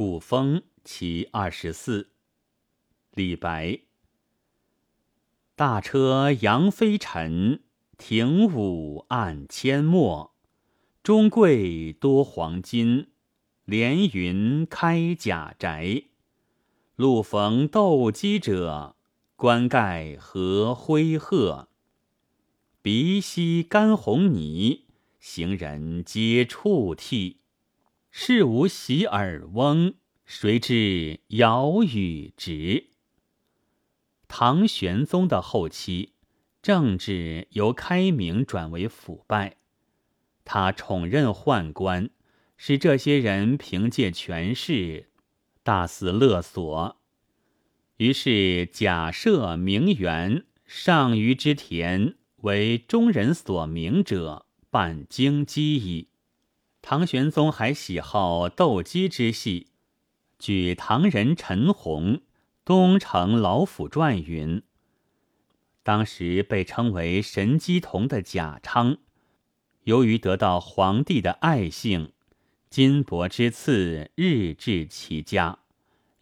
古风其二十四。李白。大车扬飞尘，停舞暗阡陌。中贵多黄金，连云开甲宅。路逢斗鸡者，冠盖何灰鹤。鼻息干红泥，行人皆触涕。事无洗耳翁，谁知尧与直？唐玄宗的后期，政治由开明转为腐败。他宠任宦官，使这些人凭借权势大肆勒索。于是假设名媛上虞之田为中人所名者，半京畿矣。唐玄宗还喜好斗鸡之戏，据唐人陈洪《东城老府传》云：当时被称为神鸡童的贾昌，由于得到皇帝的爱幸，金帛之赐日至其家。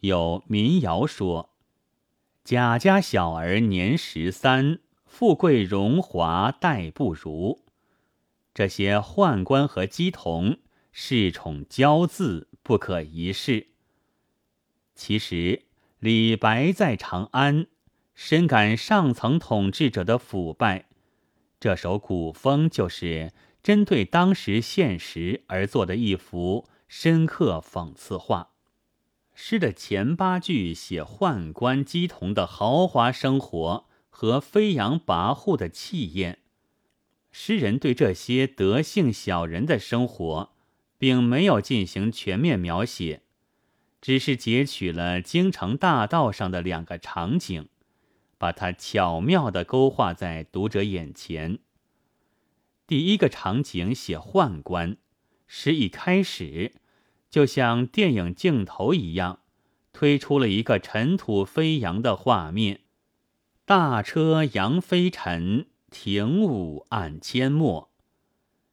有民谣说：“贾家小儿年十三，富贵荣华待不如。”这些宦官和姬童恃宠骄恣，不可一世。其实李白在长安，深感上层统治者的腐败。这首古风就是针对当时现实而作的一幅深刻讽刺画。诗的前八句写宦官姬童的豪华生活和飞扬跋扈的气焰。诗人对这些德性小人的生活，并没有进行全面描写，只是截取了京城大道上的两个场景，把它巧妙地勾画在读者眼前。第一个场景写宦官，诗一开始就像电影镜头一样，推出了一个尘土飞扬的画面，大车扬飞尘。庭午暗阡陌，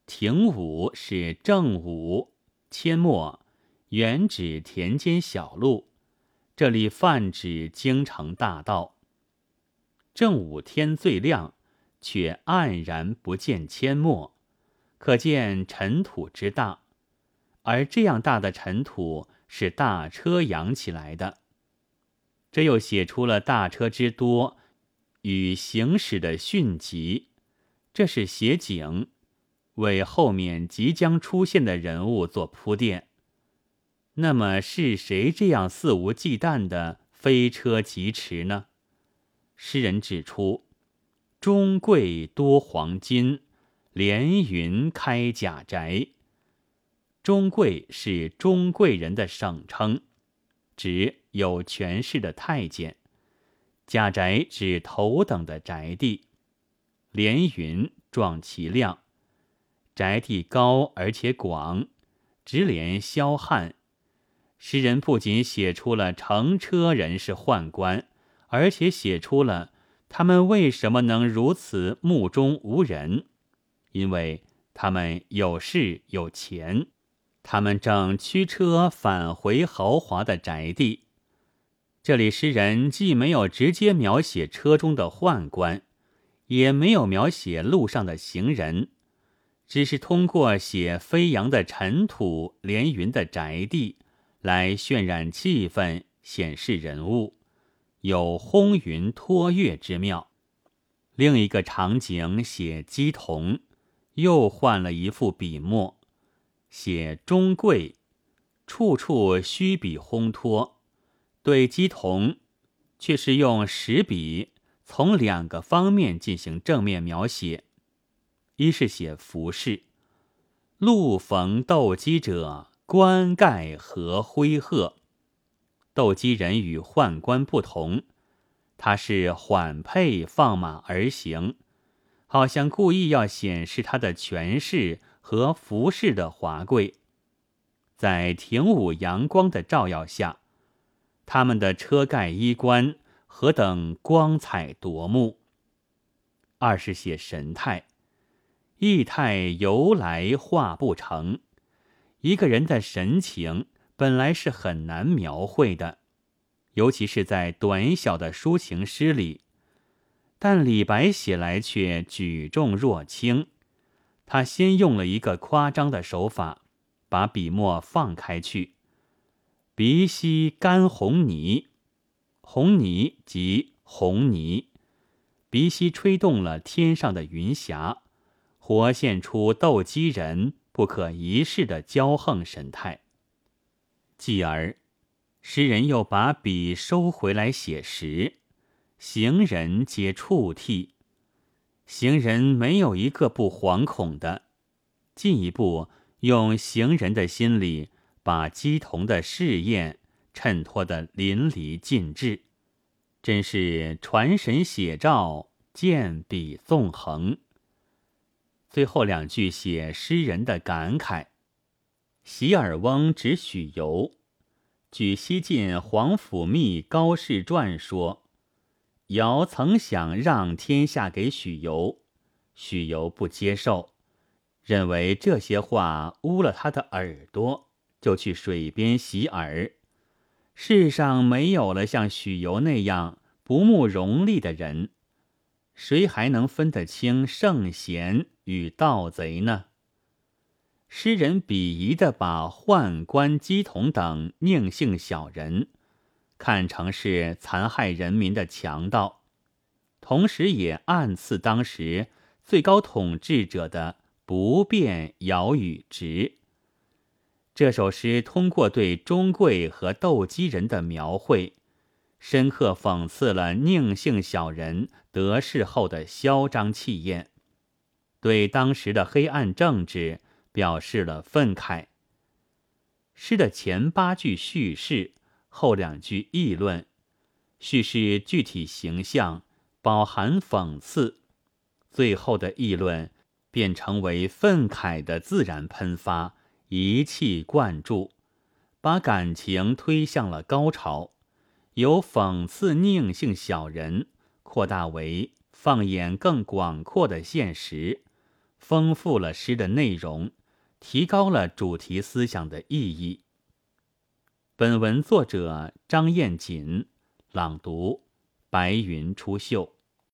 庭午是正午，阡陌原指田间小路，这里泛指京城大道。正午天最亮，却黯然不见阡陌，可见尘土之大。而这样大的尘土是大车扬起来的，这又写出了大车之多。与行驶的迅疾，这是写景，为后面即将出现的人物做铺垫。那么是谁这样肆无忌惮的飞车疾驰呢？诗人指出：“中贵多黄金，连云开甲宅。”中贵是中贵人的省称，指有权势的太监。贾宅指头等的宅地，连云壮其量，宅地高而且广，直连霄汉。诗人不仅写出了乘车人是宦官，而且写出了他们为什么能如此目中无人，因为他们有势有钱，他们正驱车返回豪华的宅地。这里诗人既没有直接描写车中的宦官，也没有描写路上的行人，只是通过写飞扬的尘土、连云的宅地来渲染气氛、显示人物，有轰云托月之妙。另一个场景写姬童，又换了一副笔墨，写中贵，处处虚笔烘托。对鸡童，却是用实笔从两个方面进行正面描写：一是写服饰，路逢斗鸡者，冠盖何灰鹤。斗鸡人与宦官不同，他是缓配放马而行，好像故意要显示他的权势和服饰的华贵。在庭午阳光的照耀下。他们的车盖衣冠何等光彩夺目！二是写神态，意态由来画不成。一个人的神情本来是很难描绘的，尤其是在短小的抒情诗里。但李白写来却举重若轻，他先用了一个夸张的手法，把笔墨放开去。鼻息干红泥，红泥即红泥，鼻息吹动了天上的云霞，活现出斗鸡人不可一世的骄横神态。继而，诗人又把笔收回来写实。行人皆触涕，行人没有一个不惶恐的。进一步用行人的心理，把姬童的试验衬托得淋漓尽致，真是传神写照，见笔纵横。最后两句写诗人的感慨：洗耳翁指许由，据西晋皇甫谧《高士传》说。尧曾想让天下给许由，许由不接受，认为这些话污了他的耳朵，就去水边洗耳。世上没有了像许由那样不慕荣利的人，谁还能分得清圣贤与盗贼呢？诗人鄙夷的把宦官姬童等佞幸小人。看成是残害人民的强盗，同时也暗刺当时最高统治者的不便尧与直。这首诗通过对钟贵和斗鸡人的描绘，深刻讽刺了宁姓小人得势后的嚣张气焰，对当时的黑暗政治表示了愤慨。诗的前八句叙事。后两句议论，叙事具体形象，饱含讽刺；最后的议论便成为愤慨的自然喷发，一气贯注，把感情推向了高潮。由讽刺佞幸小人，扩大为放眼更广阔的现实，丰富了诗的内容，提高了主题思想的意义。本文作者张彦锦，朗读：白云出岫。